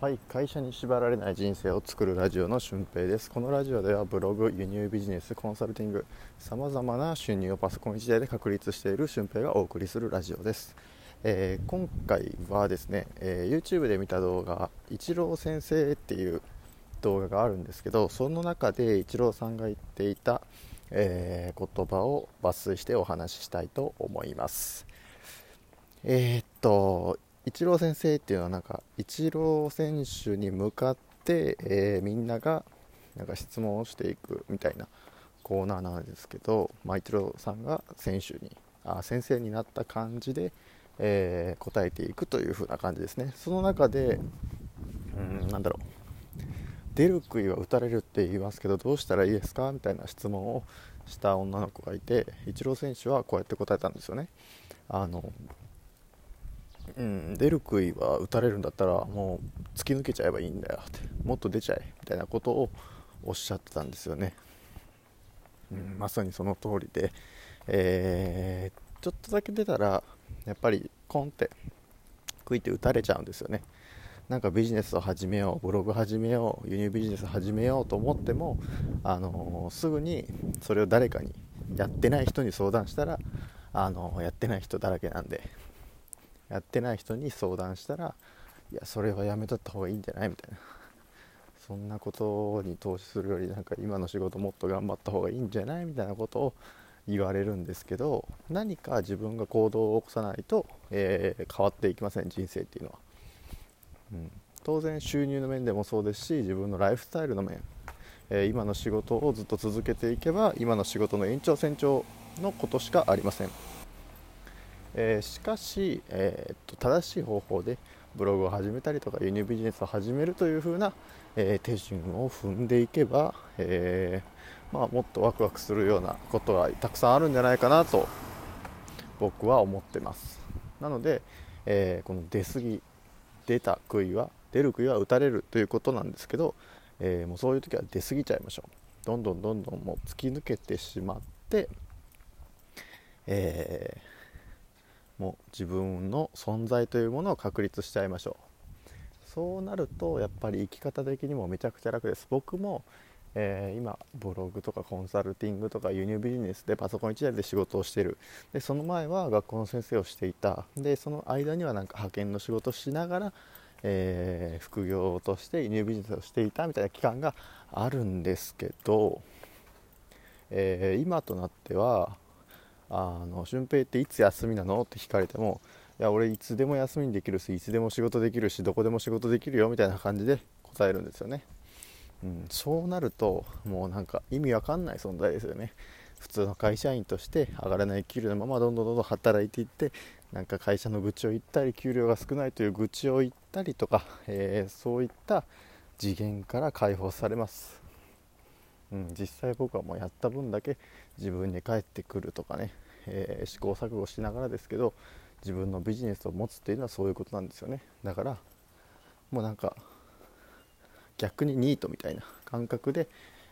はい会社に縛られない人生を作るラジオの俊平です。このラジオではブログ輸入ビジネスコンサルティングさまざまな収入をパソコン1台で確立している俊平がお送りするラジオです、えー、今回はですね、えー、YouTube で見た動画「イチロー先生」っていう動画があるんですけどその中でイチローさんが言っていた、えー、言葉を抜粋してお話ししたいと思います。え、っとイチロー先生っていうのはなんかイチロー選手に向かって、えー、みんながなんか質問をしていくみたいなコーナーなんですけど、まあ、イチローさんが選手にあ先生になった感じで、えー、答えていくという風な感じですね。その中でうんなんだろう。出る杭は打たれるって言いますけどどうしたらいいですかみたいな質問をした女の子がいてイチロー選手はこうやって答えたんですよね。あのうん、出る杭は打たれるんだったらもう突き抜けちゃえばいいんだよってもっと出ちゃえみたいなことをおっしゃってたんですよね、うん、まさにその通りで、えー、ちょっとだけ出たらやっぱりコンって杭って打たれちゃうんですよね。なんかビジネスを始めようブログ始めよう輸入ビジネス始めようと思っても、あのー、すぐにそれを誰かにやってない人に相談したら、あのー、やってない人だらけなんで。やってない人に相談したらいやそれはやめとった方がいいんじゃない？みたいな。そんなことに投資するよりなんか今の仕事もっと頑張った方がいいんじゃない？みたいなことを言われるんですけど何か自分が行動を起こさないと、えー、変わっていきません人生っていうのは、うん、当然収入の面でもそうですし自分のライフスタイルの面、えー、今の仕事をずっと続けていけば今の仕事の延長線上のことしかありません。えー、しかし、えー、っと正しい方法でブログを始めたりとか輸入ビジネスを始めるという風な、えー、手順を踏んでいけば、えまあ、もっとワクワクするようなことがたくさんあるんじゃないかなと僕は思ってます。なので、えこの出過ぎ出た杭は出る杭は打たれるということなんですけど、えもうそういう時は出過ぎちゃいましょう。どんどんどんどんもう突き抜けてしまって、えーもう自分の存在というものを確立しちゃいましょう。そうなるとやっぱり生き方的にもめちゃくちゃ楽です。僕も、えー、今ブログとかコンサルティングとか輸入ビジネスでパソコン1台で仕事をしてる。でその前は学校の先生をしていた。でその間にはなんか派遣の仕事をしながらえー、副業として輸入ビジネスをしていたみたいな期間があるんですけど、えー、今となってはあの俊平っていつ休みなの？って聞かれてもいや俺いつでも休みにできるしいつでも仕事できるしどこでも仕事できるよみたいな感じで答えるんですよね、うん、そうなるともうなんか意味わかんない存在ですよね。普通の会社員として上がらない給料のままどんどんどんどん働いていってなんか会社の愚痴を言ったり給料が少ないという愚痴を言ったりとか、えー、そういった次元から解放されます。うん、実際僕はもうやった分だけ自分に返ってくるとかね、えー、試行錯誤しながらですけど自分のビジネスを持つっていうのはそういうことなんですよね。だからもうなんか逆にニートみたいな感覚で、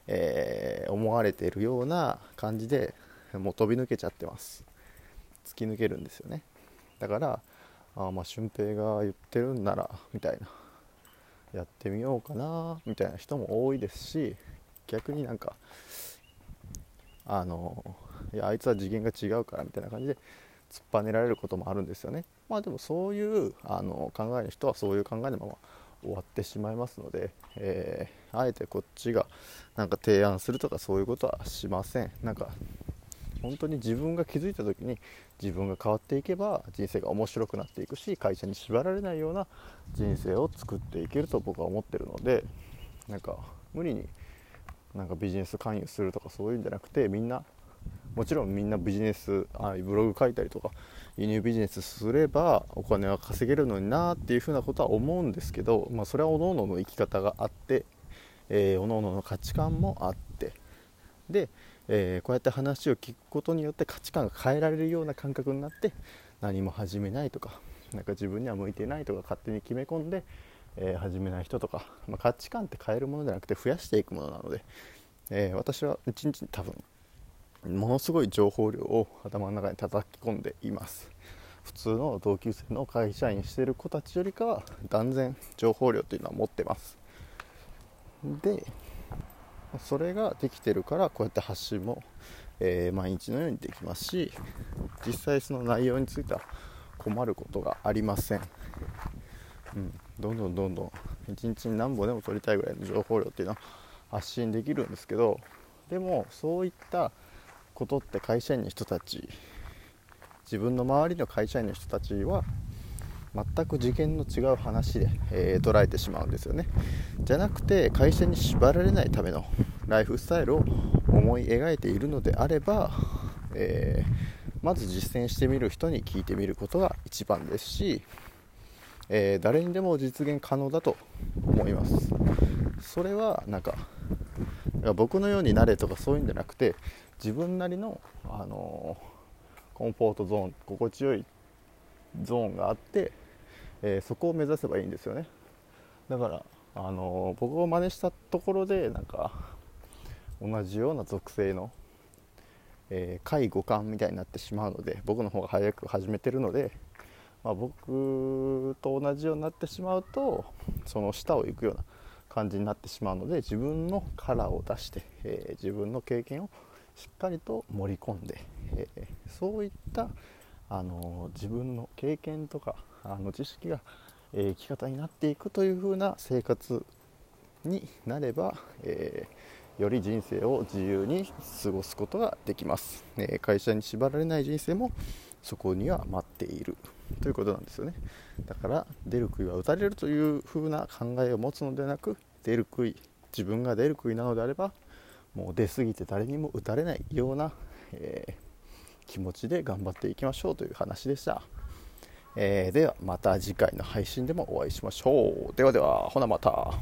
えー、思われているような感じでもう飛び抜けちゃってます。突き抜けるんですよね。だからあまあ俊平が言ってるんならみたいな。やってみようかなみたいな人も多いですし逆になんかあのいやあいつは次元が違うからみたいな感じで突っぱねられることもあるんですよね。まあでもそういうあの考えの人はそういう考えのまま終わってしまいますので、えー、あえてこっちがなんか提案するとかそういうことはしません。なんか本当に自分が気づいた時に自分が変わっていけば人生が面白くなっていくし会社に縛られないような人生を作っていけると僕は思ってるのでなんか無理になんかビジネス勧誘するとかそういうんじゃなくてみんなもちろんみんなビジネスあブログ書いたりとか輸入ビジネスすればお金は稼げるのになっていうふうなことは思うんですけど、まあ、それは各々のの生き方があって、えー、各々の価値観もあって。で、えー、こうやって話を聞くことによって価値観が変えられるような感覚になって何も始めないとかなんか自分には向いてないとか勝手に決め込んでえー、始めない人とか、まあ、価値観って変えるものじゃなくて増やしていくものなので、えー、私は一日に多分ものすごい情報量を頭の中に叩き込んでいます。普通の同級生の会社員してる子たちよりかは断然情報量というのは持ってます。でそれができてるからこうやって発信も、えー、毎日のようにできますし実際その内容については困ることがありません、うん、どんどんどんどん一日に何本でも取りたいぐらいの情報量っていうのは発信できるんですけどでもそういったことって会社員の人たち自分の周りの会社員の人たちは全く次元の違う話で、えー、捉えてしまうんですよね。じゃなくて会社に縛られないためのライフスタイルを思い描いているのであれば、えー、まず実践してみる人に聞いてみることが一番ですし、えー、誰にでも実現可能だと思います。それはなんか僕のようになれとかそういうんじゃなくて自分なりの、あのコンフォートゾーン心地よいゾーンがあって、えー、そこを目指せばいいんですよね。だから、あの僕を真似したところでなんか同じような属性の、えー、介護官みたいになってしまうので僕の方が早く始めてるので、まあ、僕と同じようになってしまうとその下を行くような感じになってしまうので自分のカラーを出して、えー、自分の経験をしっかりと盛り込んで、えー、そういったあの自分の経験とかあの知識が、え、生き方になっていくという風な生活になれば、え、より人生を自由に過ごすことができます、え会社に縛られない人生もそこには待っている。ということなんですよね。だから出る杭は打たれるという風な考えを持つのではなく出る杭自分が出る杭なのであればもう出過ぎて誰にも打たれないような、えー気持ちで頑張っていきましょうという話でした、えー、ではまた次回の配信でもお会いしましょう。ではではほなまた。